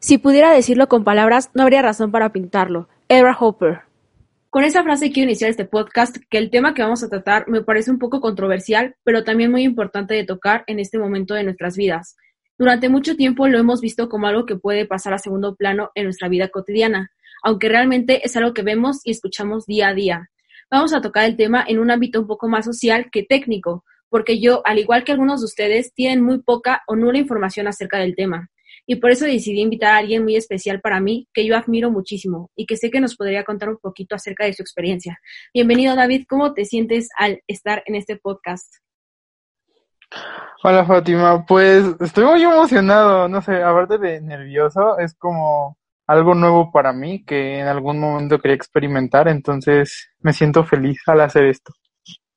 Si pudiera decirlo con palabras, no habría razón para pintarlo. Edward Hopper. Con esa frase quiero iniciar este podcast, que el tema que vamos a tratar me parece un poco controversial, pero también muy importante de tocar en este momento de nuestras vidas. Durante mucho tiempo lo hemos visto como algo que puede pasar a segundo plano en nuestra vida cotidiana, aunque realmente es algo que vemos y escuchamos día a día. Vamos a tocar el tema en un ámbito un poco más social que técnico, porque yo, al igual que algunos de ustedes, tienen muy poca o nula información acerca del tema. Y por eso decidí invitar a alguien muy especial para mí, que yo admiro muchísimo y que sé que nos podría contar un poquito acerca de su experiencia. Bienvenido, David. ¿Cómo te sientes al estar en este podcast? Hola, Fátima. Pues estoy muy emocionado. No sé, aparte de nervioso, es como algo nuevo para mí que en algún momento quería experimentar. Entonces me siento feliz al hacer esto.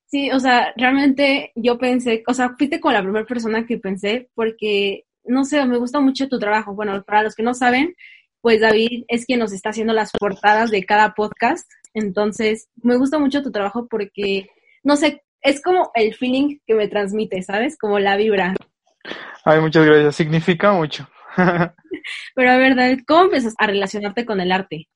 Sí, o sea, realmente yo pensé, o sea, fuiste con la primera persona que pensé porque, no sé, me gusta mucho tu trabajo. Bueno, para los que no saben, pues David es quien nos está haciendo las portadas de cada podcast. Entonces, me gusta mucho tu trabajo porque, no sé, es como el feeling que me transmite, ¿sabes? Como la vibra. Ay, muchas gracias. Significa mucho. Pero a ver, David, ¿cómo empiezas a relacionarte con el arte?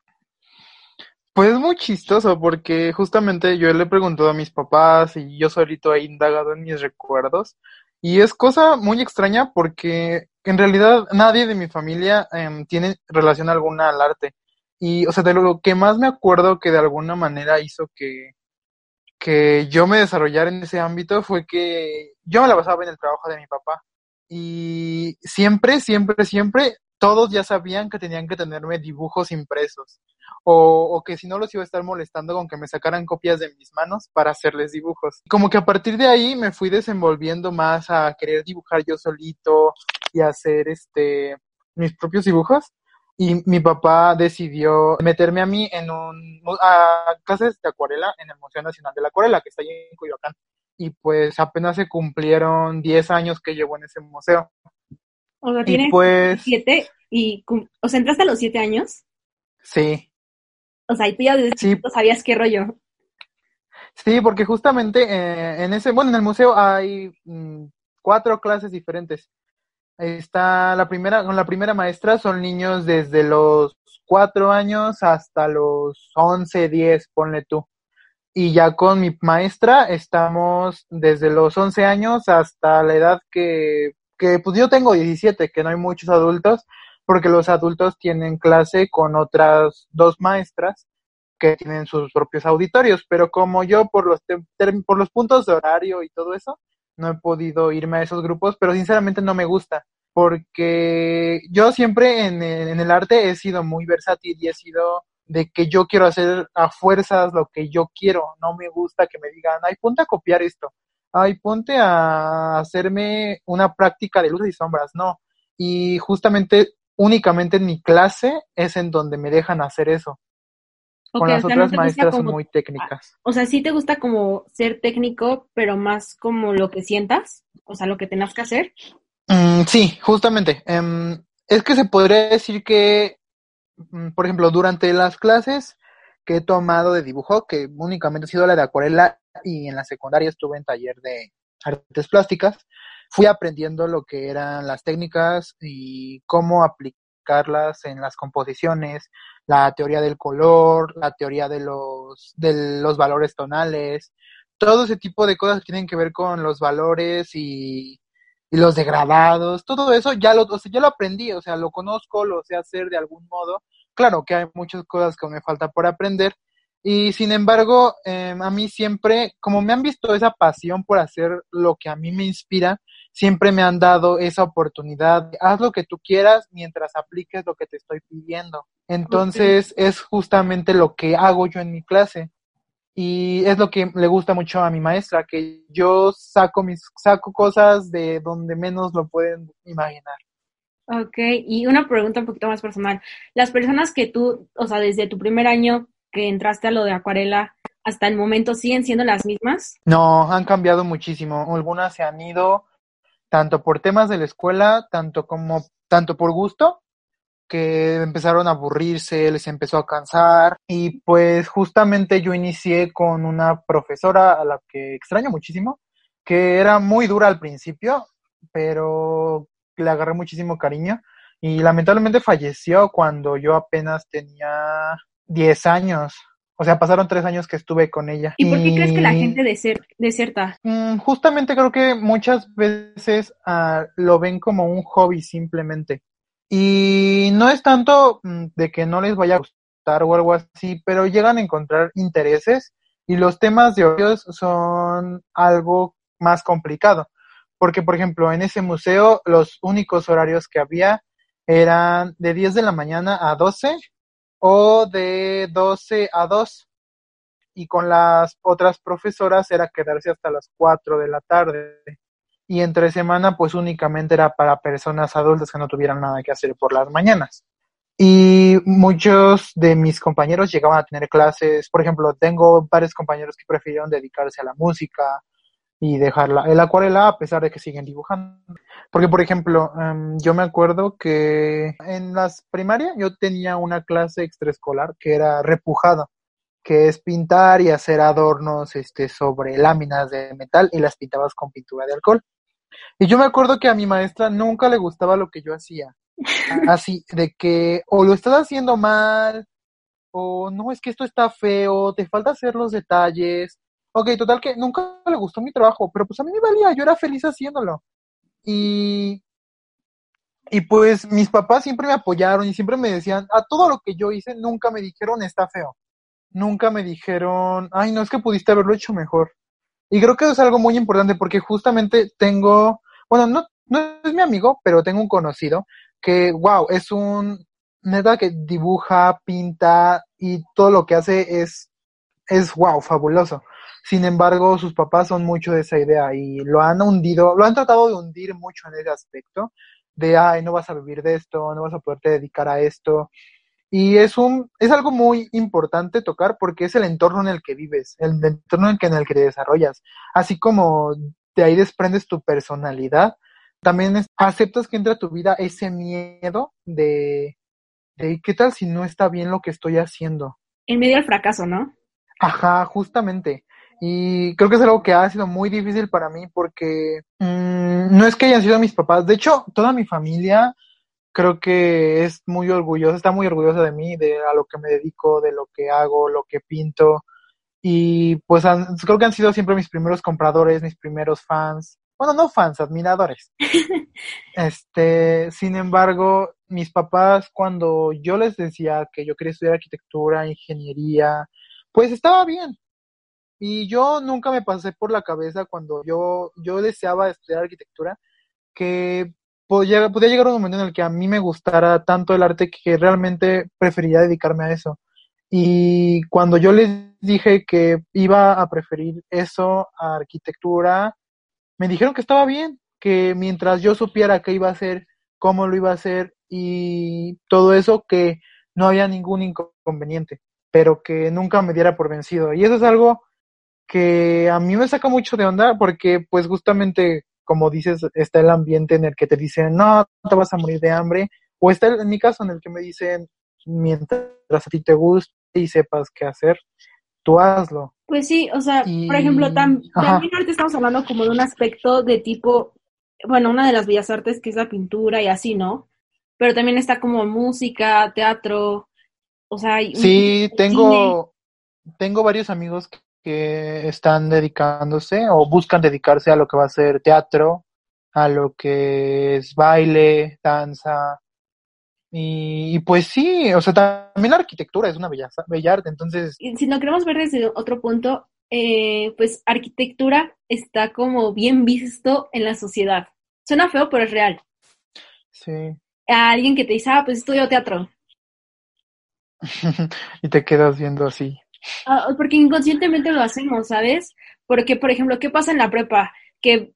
Pues es muy chistoso porque justamente yo le he preguntado a mis papás y yo solito he indagado en mis recuerdos y es cosa muy extraña porque en realidad nadie de mi familia em, tiene relación alguna al arte. Y, o sea, de lo que más me acuerdo que de alguna manera hizo que, que yo me desarrollara en ese ámbito fue que yo me la basaba en el trabajo de mi papá. Y siempre, siempre, siempre todos ya sabían que tenían que tenerme dibujos impresos o, o, que si no los iba a estar molestando con que me sacaran copias de mis manos para hacerles dibujos. Como que a partir de ahí me fui desenvolviendo más a querer dibujar yo solito y hacer este mis propios dibujos y mi papá decidió meterme a mí en un a clases de acuarela en el Museo Nacional de la Acuarela que está ahí en Coyoacán y pues apenas se cumplieron 10 años que llevo en ese museo. O sea, tienes pues, siete y, o sea, entraste a los siete años. Sí. O sea, y tú ya desde sí. sabías qué rollo. Sí, porque justamente eh, en ese, bueno, en el museo hay mm, cuatro clases diferentes. Está la primera, con la primera maestra son niños desde los cuatro años hasta los once, diez, ponle tú. Y ya con mi maestra estamos desde los once años hasta la edad que que pues yo tengo 17, que no hay muchos adultos, porque los adultos tienen clase con otras dos maestras que tienen sus propios auditorios, pero como yo por los, por los puntos de horario y todo eso, no he podido irme a esos grupos, pero sinceramente no me gusta, porque yo siempre en, en el arte he sido muy versátil y he sido de que yo quiero hacer a fuerzas lo que yo quiero, no me gusta que me digan, ay, ponte a copiar esto, ay, ponte a hacerme una práctica de luces y sombras, no. Y justamente, únicamente en mi clase es en donde me dejan hacer eso. Con las otras maestras son muy técnicas. O sea, sí te gusta como ser técnico, pero más como lo que sientas, o sea, lo que tengas que hacer. Mm, sí, justamente. Um, es que se podría decir que, mm, por ejemplo, durante las clases que he tomado de dibujo, que únicamente ha sido la de acuarela y en la secundaria estuve en taller de artes plásticas, fui aprendiendo lo que eran las técnicas y cómo aplicarlas en las composiciones, la teoría del color, la teoría de los, de los valores tonales, todo ese tipo de cosas que tienen que ver con los valores y, y los degradados, todo eso ya lo, o sea, ya lo aprendí, o sea, lo conozco, lo sé hacer de algún modo. Claro que hay muchas cosas que me falta por aprender, y sin embargo, eh, a mí siempre, como me han visto esa pasión por hacer lo que a mí me inspira, siempre me han dado esa oportunidad. Haz lo que tú quieras mientras apliques lo que te estoy pidiendo. Entonces, es justamente lo que hago yo en mi clase. Y es lo que le gusta mucho a mi maestra, que yo saco mis, saco cosas de donde menos lo pueden imaginar. Ok, y una pregunta un poquito más personal. Las personas que tú, o sea, desde tu primer año que entraste a lo de acuarela hasta el momento siguen siendo las mismas? No, han cambiado muchísimo. Algunas se han ido tanto por temas de la escuela, tanto como tanto por gusto, que empezaron a aburrirse, les empezó a cansar y pues justamente yo inicié con una profesora a la que extraño muchísimo, que era muy dura al principio, pero le agarré muchísimo cariño y lamentablemente falleció cuando yo apenas tenía 10 años. O sea, pasaron tres años que estuve con ella. ¿Y por qué crees que la gente deserta? Mm, justamente creo que muchas veces uh, lo ven como un hobby simplemente. Y no es tanto mm, de que no les vaya a gustar o algo así, pero llegan a encontrar intereses y los temas de horarios son algo más complicado. Porque, por ejemplo, en ese museo los únicos horarios que había eran de 10 de la mañana a 12 o de 12 a 2 y con las otras profesoras era quedarse hasta las 4 de la tarde. Y entre semana pues únicamente era para personas adultas que no tuvieran nada que hacer por las mañanas. Y muchos de mis compañeros llegaban a tener clases, por ejemplo, tengo varios compañeros que prefirieron dedicarse a la música y dejarla el acuarela a pesar de que siguen dibujando. Porque, por ejemplo, em, yo me acuerdo que en las primarias yo tenía una clase extraescolar que era repujado, que es pintar y hacer adornos este, sobre láminas de metal y las pintabas con pintura de alcohol. Y yo me acuerdo que a mi maestra nunca le gustaba lo que yo hacía. Así, de que o lo estás haciendo mal, o no, es que esto está feo, te falta hacer los detalles. Ok, total que nunca le gustó mi trabajo, pero pues a mí me valía, yo era feliz haciéndolo. Y, y pues mis papás siempre me apoyaron y siempre me decían, a todo lo que yo hice, nunca me dijeron está feo. Nunca me dijeron, ay, no es que pudiste haberlo hecho mejor. Y creo que eso es algo muy importante porque justamente tengo, bueno, no, no es mi amigo, pero tengo un conocido que, wow, es un neta que dibuja, pinta y todo lo que hace es, es wow, fabuloso. Sin embargo, sus papás son mucho de esa idea y lo han hundido, lo han tratado de hundir mucho en ese aspecto, de, ay, no vas a vivir de esto, no vas a poderte dedicar a esto. Y es un, es algo muy importante tocar porque es el entorno en el que vives, el entorno en el que, en el que te desarrollas. Así como de ahí desprendes tu personalidad, también aceptas que entra a tu vida ese miedo de, de qué tal si no está bien lo que estoy haciendo. En medio del fracaso, ¿no? Ajá, justamente. Y creo que es algo que ha sido muy difícil para mí porque mmm, no es que hayan sido mis papás. De hecho, toda mi familia creo que es muy orgullosa, está muy orgullosa de mí, de a lo que me dedico, de lo que hago, lo que pinto. Y pues han, creo que han sido siempre mis primeros compradores, mis primeros fans. Bueno, no fans, admiradores. este, sin embargo, mis papás, cuando yo les decía que yo quería estudiar arquitectura, ingeniería, pues estaba bien. Y yo nunca me pasé por la cabeza cuando yo, yo deseaba estudiar arquitectura, que podía, podía llegar un momento en el que a mí me gustara tanto el arte que realmente preferiría dedicarme a eso. Y cuando yo les dije que iba a preferir eso a arquitectura, me dijeron que estaba bien, que mientras yo supiera qué iba a hacer, cómo lo iba a hacer y todo eso, que no había ningún inconveniente, pero que nunca me diera por vencido. Y eso es algo que a mí me saca mucho de onda porque pues justamente como dices está el ambiente en el que te dicen no, te vas a morir de hambre o está en mi caso en el que me dicen mientras a ti te guste y sepas qué hacer, tú hazlo. Pues sí, o sea, por ejemplo, también ahorita estamos hablando como de un aspecto de tipo, bueno, una de las bellas artes que es la pintura y así, ¿no? Pero también está como música, teatro, o sea... Sí, tengo, tengo varios amigos que están dedicándose o buscan dedicarse a lo que va a ser teatro, a lo que es baile, danza, y, pues sí, o sea, también la arquitectura es una bella, bella arte, entonces... Si lo queremos ver desde otro punto, eh, pues arquitectura está como bien visto en la sociedad. Suena feo, pero es real. Sí. A alguien que te dice, ah, pues estudio teatro. y te quedas viendo así. Ah, porque inconscientemente lo hacemos, ¿sabes? Porque, por ejemplo, ¿qué pasa en la prepa? Que,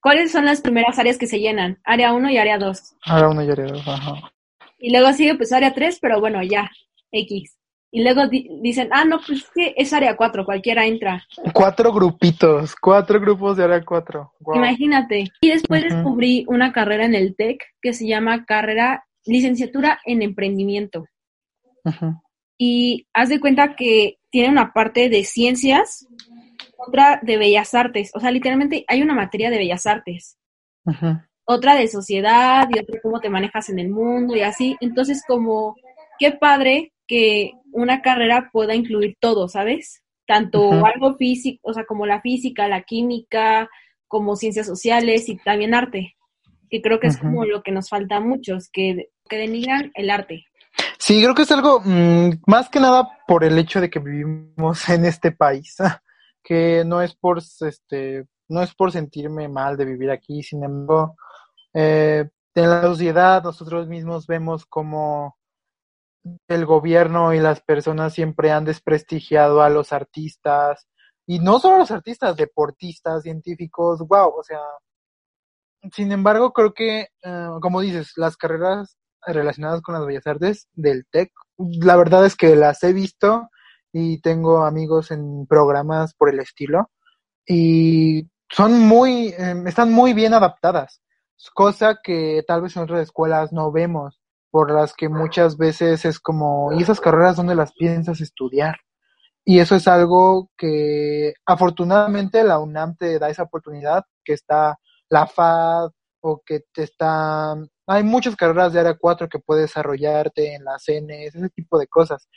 ¿Cuáles son las primeras áreas que se llenan? Área 1 y área 2. Área 1 y área 2, ajá. Y luego sigue pues área 3, pero bueno, ya, X. Y luego dicen, ah, no, pues es que es área 4, cualquiera entra. Cuatro grupitos, cuatro grupos de área 4. Imagínate. Y después descubrí una carrera en el TEC que se llama carrera licenciatura en emprendimiento. Y haz de cuenta que tiene una parte de ciencias, otra de bellas artes. O sea, literalmente hay una materia de bellas artes. otra de sociedad y otra cómo te manejas en el mundo y así. Entonces, como, qué padre que una carrera pueda incluir todo, ¿sabes? Tanto algo físico, o sea, como la física, la química, como ciencias sociales y también arte, que creo que es como lo que nos falta a muchos, que, que denigran el arte. Sí, creo que es algo mm, más que nada por el hecho de que vivimos en este país, que no es por este, no es por sentirme mal de vivir aquí, sin embargo, eh, en la sociedad nosotros mismos vemos como el gobierno y las personas siempre han desprestigiado a los artistas, y no solo a los artistas, deportistas, científicos, wow, o sea, sin embargo, creo que, eh, como dices, las carreras relacionadas con las bellas artes del TEC, la verdad es que las he visto y tengo amigos en programas por el estilo y son muy, em, están muy bien adaptadas, cosa que tal vez en otras escuelas no vemos por las que muchas veces es como, ¿y esas carreras dónde las piensas estudiar? Y eso es algo que afortunadamente la UNAM te da esa oportunidad, que está la FAD o que te está... Hay muchas carreras de área 4 que puedes desarrollarte en las CNS, ese tipo de cosas.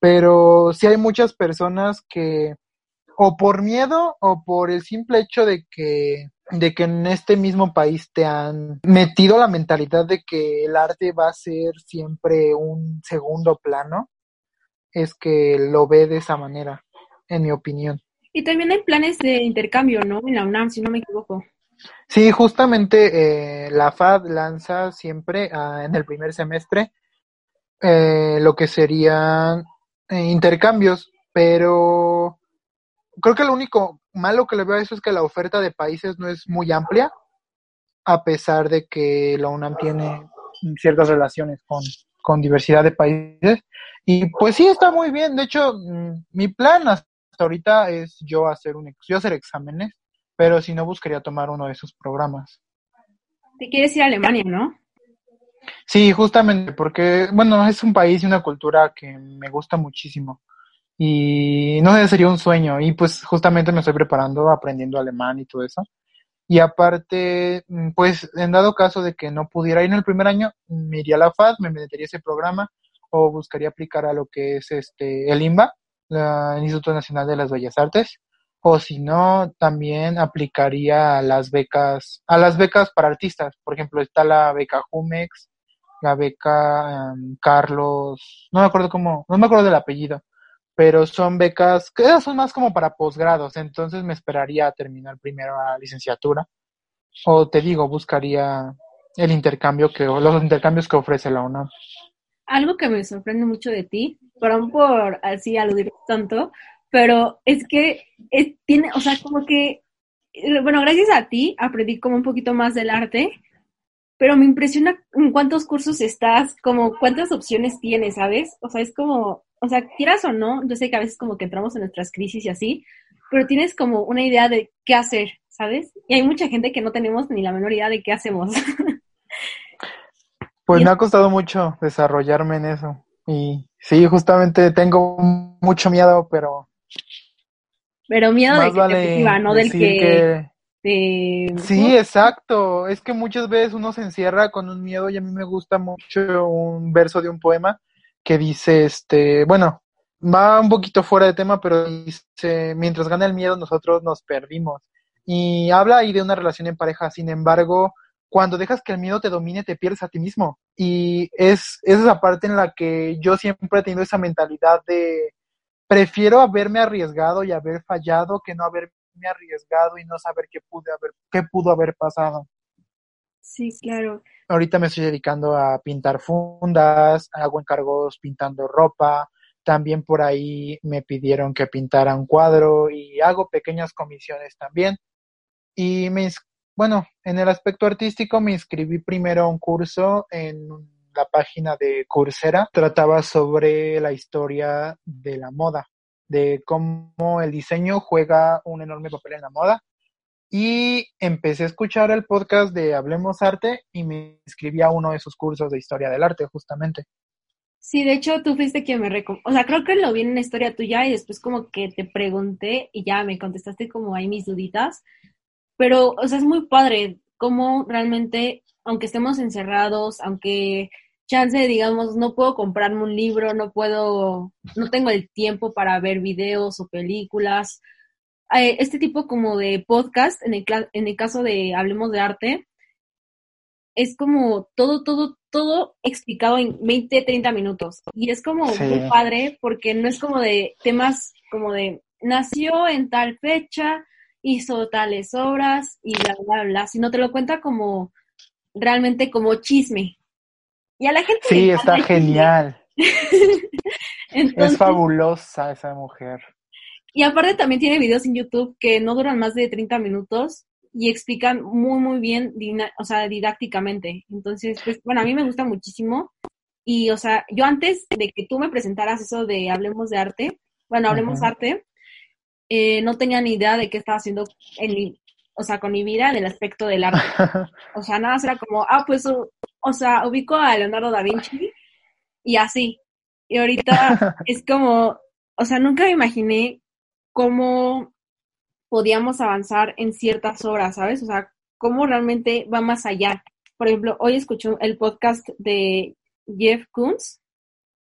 Pero sí hay muchas personas que o por miedo o por el simple hecho de que de que en este mismo país te han metido la mentalidad de que el arte va a ser siempre un segundo plano, es que lo ve de esa manera, en mi opinión. Y también hay planes de intercambio, ¿no? En la UNAM, si no me equivoco. Sí, justamente eh, la FAD lanza siempre ah, en el primer semestre eh, lo que serían eh, intercambios, pero creo que lo único malo que le veo a eso es que la oferta de países no es muy amplia, a pesar de que la UNAM tiene ciertas relaciones con, con diversidad de países. Y pues sí, está muy bien. De hecho, mm, mi plan hasta ahorita es yo hacer, un, yo hacer exámenes, pero si no, buscaría tomar uno de esos programas. Te quieres ir a Alemania, ¿no? Sí, justamente porque, bueno, es un país y una cultura que me gusta muchísimo y no sé, sería un sueño y pues justamente me estoy preparando aprendiendo alemán y todo eso. Y aparte, mm, pues en dado caso de que no pudiera ir en el primer año, me iría a la FAD, me metería ese programa o buscaría aplicar a lo que es este el INBA, el Instituto Nacional de las Bellas Artes, o si no, también aplicaría a las becas, a las becas para artistas. Por ejemplo, está la beca Jumex, la beca em, Carlos, no me acuerdo cómo, no me acuerdo del apellido, pero son becas que son más como para posgrados, entonces me esperaría a terminar primero la licenciatura. O te digo, buscaría el intercambio que, los intercambios que ofrece la UNAM. Algo que me sorprende mucho de ti, perdón por así aludir tanto, pero es que tiene, o sea, como que, bueno, gracias a ti aprendí como un poquito más del arte, pero me impresiona en cuántos cursos estás, como cuántas opciones tienes, ¿sabes? O sea, es como, o sea, quieras o no, yo sé que a veces como que entramos en nuestras crisis y así, pero tienes como una idea de qué hacer, ¿sabes? Y hay mucha gente que no tenemos ni la menor idea de qué hacemos. Pues me ha costado mucho desarrollarme en eso. Y sí, justamente tengo mucho miedo, pero... Pero miedo de que te no del que... Sí, exacto. Es que muchas veces uno se encierra con un miedo y a mí me gusta mucho un verso de un poema que dice, este, bueno, va un poquito fuera de tema, pero dice, mientras gana el miedo nosotros nos perdimos. Y habla ahí de una relación en pareja, sin embargo, cuando dejas que el miedo te domine, te pierdes a ti mismo. Y es, es esa parte en la que yo siempre he tenido esa mentalidad de, prefiero haberme arriesgado y haber fallado que no haberme arriesgado y no saber qué, pude haber, qué pudo haber pasado. Sí, claro. Ahorita me estoy dedicando a pintar fundas, hago encargos pintando ropa, también por ahí me pidieron que pintara un cuadro y hago pequeñas comisiones también. Y me, bueno, en el aspecto artístico me inscribí primero a un curso en la página de Coursera. Trataba sobre la historia de la moda, de cómo el diseño juega un enorme papel en la moda y empecé a escuchar el podcast de Hablemos Arte y me inscribí a uno de esos cursos de historia del arte, justamente. Sí, de hecho tú fuiste quien me recomendó, o sea, creo que lo vi en una historia tuya y después como que te pregunté y ya me contestaste como ahí mis duditas, pero, o sea, es muy padre cómo realmente, aunque estemos encerrados, aunque chance, digamos, no puedo comprarme un libro, no puedo, no tengo el tiempo para ver videos o películas. Eh, este tipo como de podcast, en el, en el caso de Hablemos de Arte, es como todo, todo, todo explicado en 20, 30 minutos. Y es como muy padre porque no es como de temas como de nació en tal fecha, hizo tales obras y bla, bla, bla, sino te lo cuenta como realmente como chisme. Y a la gente Sí, está genial. es fabulosa esa mujer. Y aparte también tiene videos en YouTube que no duran más de 30 minutos y explican muy, muy bien, o sea, didácticamente. Entonces, pues, bueno, a mí me gusta muchísimo. Y, o sea, yo antes de que tú me presentaras eso de Hablemos de Arte, bueno, Hablemos de Arte, eh, no tenía ni idea de qué estaba haciendo en o sea, con mi vida en el aspecto del arte. O sea, nada, era como, ah, pues, o, sea, ubico a Leonardo da Vinci y así. Y ahorita es como, o sea, nunca me imaginé cómo podíamos avanzar en ciertas horas, ¿sabes? O sea, cómo realmente va más allá. Por ejemplo, hoy escuché el podcast de Jeff Koons.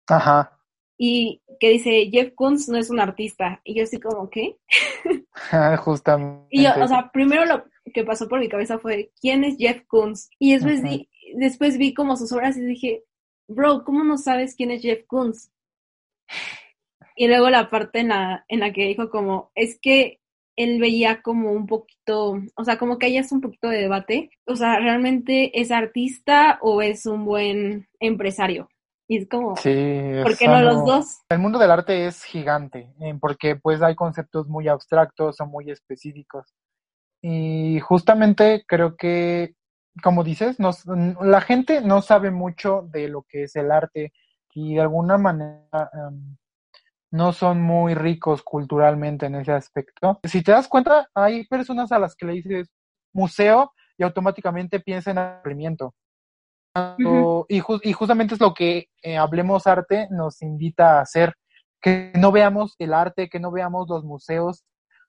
Ajá. Y que dice, Jeff Koons no es un artista. Y yo así como, ¿qué? Justamente. Y yo, o sea, primero lo que pasó por mi cabeza fue, ¿quién es Jeff Koons? Y después, vi, después vi como sus obras y dije, bro, ¿cómo no sabes quién es Jeff Koons? Y luego la parte en la, en la que dijo como, es que él veía como un poquito, o sea, como que hay es un poquito de debate, o sea, ¿realmente es artista o es un buen empresario? Y es como, sí, ¿por qué no los dos? El mundo del arte es gigante, eh, porque pues hay conceptos muy abstractos o muy específicos. Y justamente creo que, como dices, nos, la gente no sabe mucho de lo que es el arte y de alguna manera em, no son muy ricos culturalmente en ese aspecto. Si te das cuenta, hay personas a las que le dices museo y automáticamente piensan en aburrimiento y, y, justamente es lo que eh, Hablemos Arte nos invita a hacer, que no veamos el arte, que no veamos los museos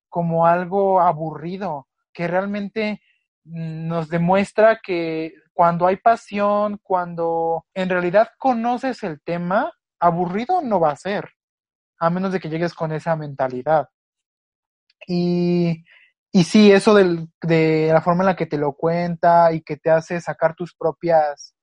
como algo aburrido, que realmente nos demuestra que cuando hay pasión, cuando en realidad conoces el tema, aburrido no va a ser, a menos de que llegues con esa mentalidad. Y, sí, eso de la forma en la que te lo cuenta y que te hace sacar tus propias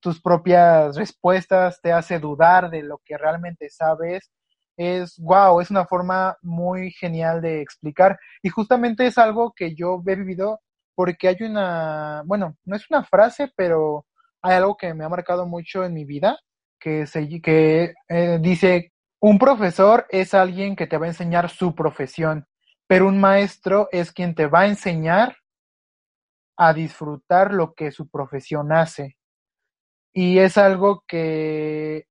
tus propias respuestas, te hace dudar de lo que realmente sabes. Es wow, es una forma muy genial de explicar y justamente es algo que yo he vivido porque hay una, bueno, no es una frase, pero hay algo que me ha marcado mucho en mi vida que se que eh, dice un profesor es alguien que te va a enseñar su profesión, pero un maestro es quien te va a enseñar a disfrutar lo que su profesión hace. Y es algo que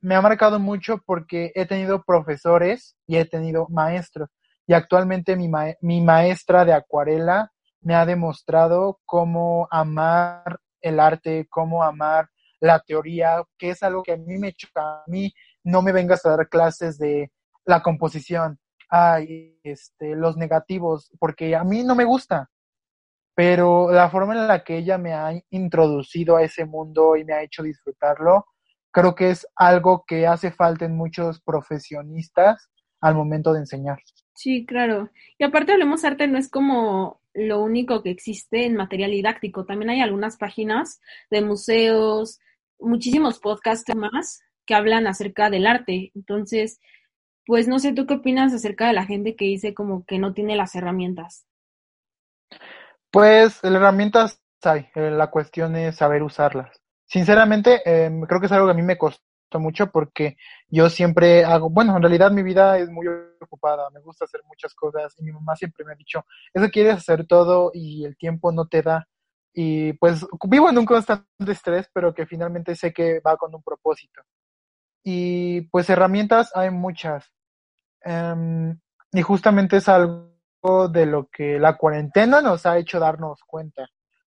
me ha marcado mucho porque he tenido profesores y he tenido maestros. Y actualmente mi, mi maestra de acuarela me ha demostrado cómo amar el arte, cómo amar la teoría, que es algo que a mí me choca. A mí no me vengas a dar clases de la composición, ay, este, los negativos, porque a mí no me gusta pero la forma en la que ella me ha introducido a ese mundo y me ha hecho disfrutarlo, creo que es algo que hace falta en muchos profesionistas al momento de enseñar. Sí, claro. Y aparte Hablemos Arte no es como lo único que existe en material didáctico. También hay algunas páginas de museos, muchísimos podcasts más que hablan acerca del arte. Entonces, pues no sé, ¿tú qué opinas acerca de la gente que dice como que no tiene las herramientas? Pues herramientas hay, eh, la cuestión es saber usarlas. Sinceramente, em, creo que es algo que a mí me costó mucho porque yo siempre hago, bueno, en realidad mi vida es muy ocupada, me gusta hacer muchas cosas y mi mamá siempre me ha dicho, eso quieres hacer todo y el tiempo no te da. Y pues vivo en un constante estrés, pero que finalmente sé que va con un propósito. Y pues herramientas hay muchas. Em, y justamente es algo de lo que la cuarentena nos ha hecho darnos cuenta.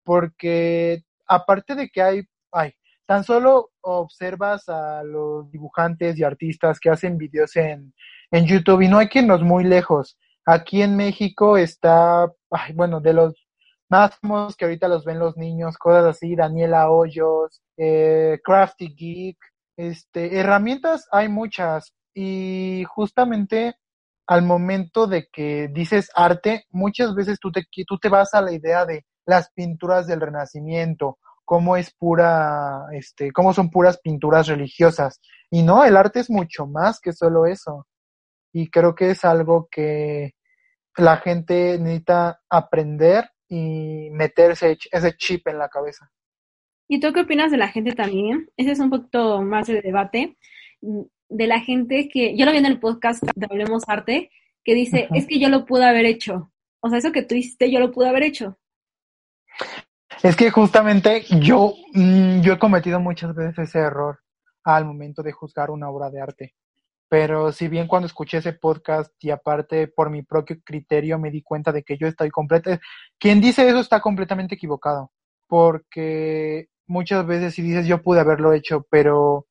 Porque aparte de que hay, hay, tan solo observas a los dibujantes y artistas que hacen videos en, en YouTube y no hay que irnos muy lejos. Aquí en México está, bueno, de los más que ahorita los ven los niños, cosas así, Daniela Hoyos, eh, Crafty Geek, este, herramientas hay muchas y justamente al momento de que dices arte, muchas veces tú te, tú te vas a la idea de las pinturas del Renacimiento, cómo es pura, este, cómo son puras pinturas religiosas. Y no, el arte es mucho más que solo eso. Y creo que es algo que la gente necesita aprender y meterse ese chip en la cabeza. ¿Y tú qué opinas de la gente también? Ese es un poquito más de debate. De la gente que, yo lo vi en el podcast de Hablemos Arte, que dice, es que yo lo pude haber hecho. O sea, eso que tú hiciste, yo lo pude haber hecho. Es que justamente yo, mm, yo he cometido muchas veces ese error al momento de juzgar una obra de arte. Pero si bien cuando escuché ese podcast y aparte por mi propio criterio me di cuenta de que yo estoy completo, quien dice eso está completamente equivocado, porque muchas veces si dices yo pude haberlo hecho, pero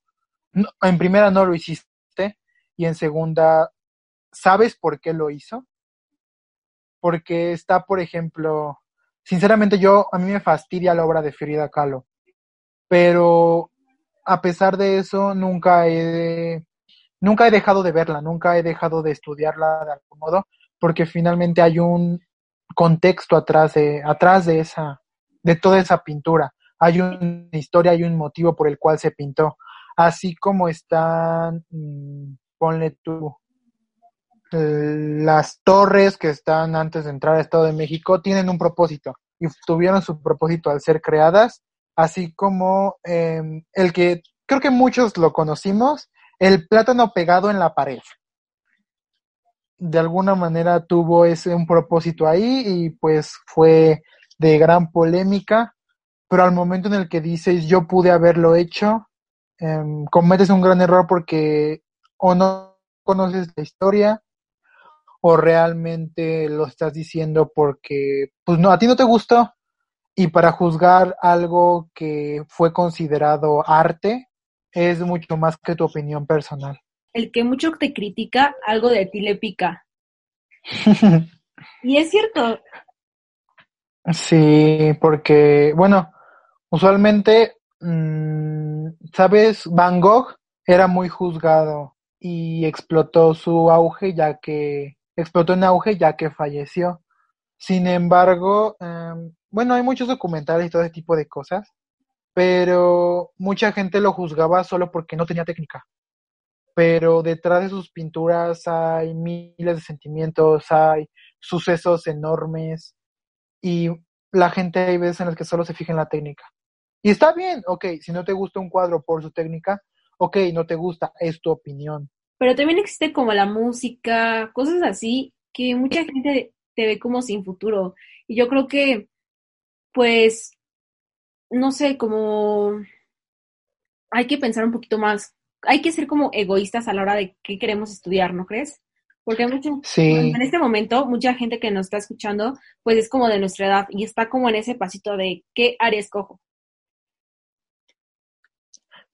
en primera no lo hiciste y en segunda, ¿sabes por qué lo hizo? Porque está, por ejemplo, sinceramente yo, a mí me fastidia la obra de Frida Kahlo, pero a pesar de eso nunca he nunca he dejado de verla, nunca he dejado de estudiarla de algún modo, porque finalmente hay un contexto atrás de, atrás de esa, de toda esa pintura. Hay una historia, hay un motivo por el cual se pintó. Así como están, mm, ponle tú, las torres que están antes de entrar al Estado de México tienen un propósito y tuvieron su propósito al ser creadas, así como em, el que creo que muchos lo conocimos, el plátano pegado en la pared. De alguna manera tuvo ese un propósito ahí y pues fue de gran polémica, pero al momento en el que dices yo pude haberlo hecho, em, cometes un gran error porque o no conoces la historia o realmente lo estás diciendo porque pues no a ti no te gustó y para juzgar algo que fue considerado arte es mucho más que tu opinión personal. El que mucho te critica, algo de ti le pica. y es cierto. Sí, porque, bueno, usualmente, mm, ¿sabes? Van Gogh era muy juzgado y explotó su auge ya que, explotó en auge ya que falleció. Sin embargo, em, bueno, hay muchos documentales y todo ese tipo de cosas pero mucha gente lo juzgaba solo porque no tenía técnica. Pero detrás de sus pinturas hay miles de sentimientos, hay sucesos enormes y la gente hay veces en las que solo se fija en la técnica. Y está bien, ok, si no te gusta un cuadro por su técnica, ok, no te gusta, es tu opinión. Pero también existe como la música, cosas así, que mucha gente te ve como sin futuro. Y yo creo que, pues, no sé, como hay que pensar un poquito más, hay que ser como egoístas a la hora de qué queremos estudiar, ¿no crees? Porque en este momento mucha gente que nos está escuchando, pues es como de nuestra edad y está como en ese pasito de qué área escojo.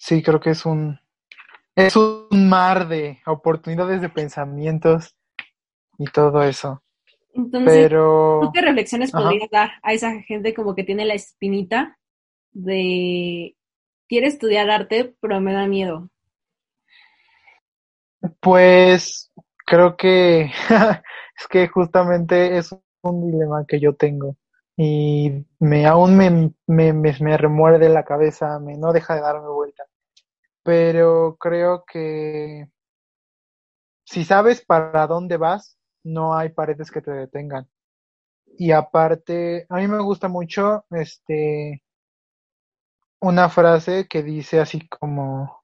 Sí, creo que es un es un mar de oportunidades de pensamientos y todo eso. Entonces, Pero... ¿tú qué reflexiones podrías dar a esa gente como que tiene la espinita de quiere estudiar arte, pero me da miedo? Pues creo que es que justamente es un dilema que yo tengo y me aún me, me, me, remuerde la cabeza, me no deja de darme vuelta. Pero creo que si sabes para dónde vas, no hay paredes que te detengan. Y aparte, a mí me gusta mucho este una frase que dice así como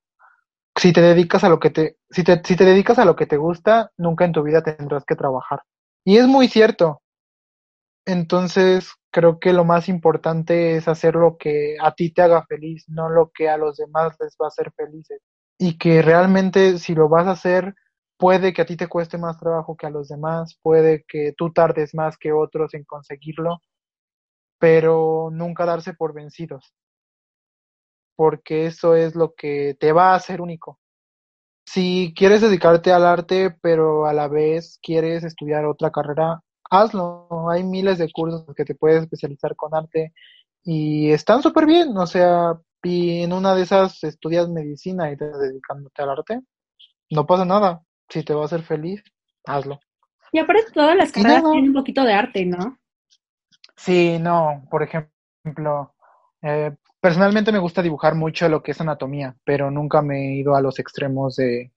si te dedicas a lo que te si te si te dedicas a lo que te gusta, nunca en tu vida tendrás que trabajar. Y es muy cierto. Entonces, creo que lo más importante es hacer lo que a ti te haga feliz, no lo que a los demás les va a hacer felices. Y que realmente si lo vas a hacer, puede que a ti te cueste más trabajo que a los demás, puede que tú tardes más que otros en conseguirlo, pero nunca darse por vencidos porque eso es lo que te va a hacer único. Si quieres dedicarte al arte, pero a la vez quieres estudiar otra carrera, hazlo. Hay miles de cursos que te puedes especializar con arte y están súper bien. O sea, y en una de esas estudias medicina y te dedicándote al arte, no pasa nada. Si te va a hacer feliz, hazlo. Y aparte todas las carreras tienen un poquito de arte, ¿no? Sí, no, por ejemplo, eh, personalmente me gusta dibujar mucho lo que es anatomía, pero nunca me he ido a los extremos de,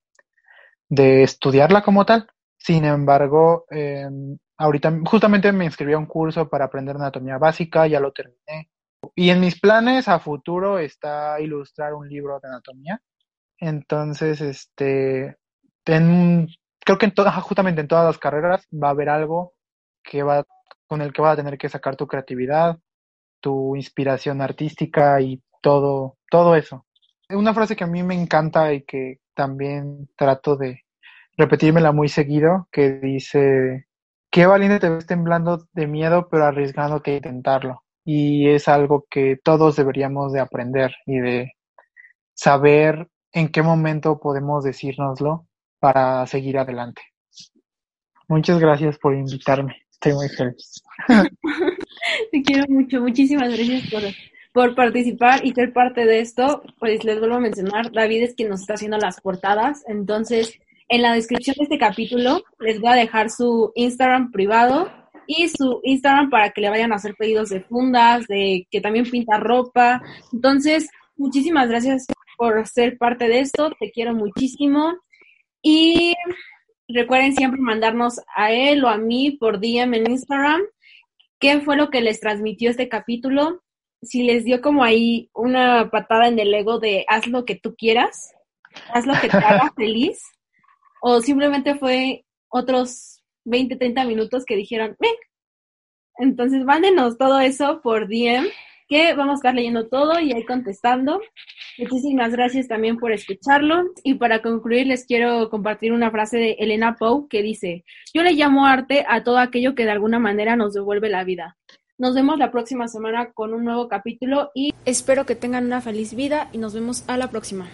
de estudiarla como tal. Sin embargo, eh, ahorita justamente me inscribí a un curso para aprender anatomía básica, ya lo terminé. Y en mis planes a futuro está ilustrar un libro de anatomía. Entonces, este, creo que en justamente en todas las carreras va a haber algo que va, con el que vas a tener que sacar tu creatividad, tu inspiración artística y todo, todo eso. Una frase que a mí me encanta y que también trato de repetírmela muy seguido, que dice, qué valiente te ves temblando de miedo, pero arriesgándote a intentarlo. Y es algo que todos deberíamos de aprender y de saber en qué momento podemos decírnoslo para seguir adelante. Muchas gracias por invitarme. Estoy muy feliz. Te quiero mucho. Muchísimas gracias por, por participar y ser parte de esto. Pues les vuelvo a mencionar, David es quien nos está haciendo las portadas. Entonces, en la descripción de este capítulo les voy a dejar su Instagram privado y su Instagram para que le vayan a hacer pedidos de fundas, de que también pinta ropa. Entonces, muchísimas gracias por ser parte de esto. Te quiero muchísimo. Y recuerden siempre mandarnos a él o a mí por DM en Instagram qué fue lo que les transmitió este capítulo. Si les dio como ahí una patada en el ego de haz lo que tú quieras, haz lo que te haga feliz, o simplemente fue otros 20, 30 minutos que dijeron, ven. Entonces, mándenos todo eso por DM que vamos a estar leyendo todo y ahí contestando. Muchísimas gracias también por escucharlo. Y para concluir, les quiero compartir una frase de Elena Poe que dice, yo le llamo arte a todo aquello que de alguna manera nos devuelve la vida. Nos vemos la próxima semana con un nuevo capítulo y espero que tengan una feliz vida y nos vemos a la próxima.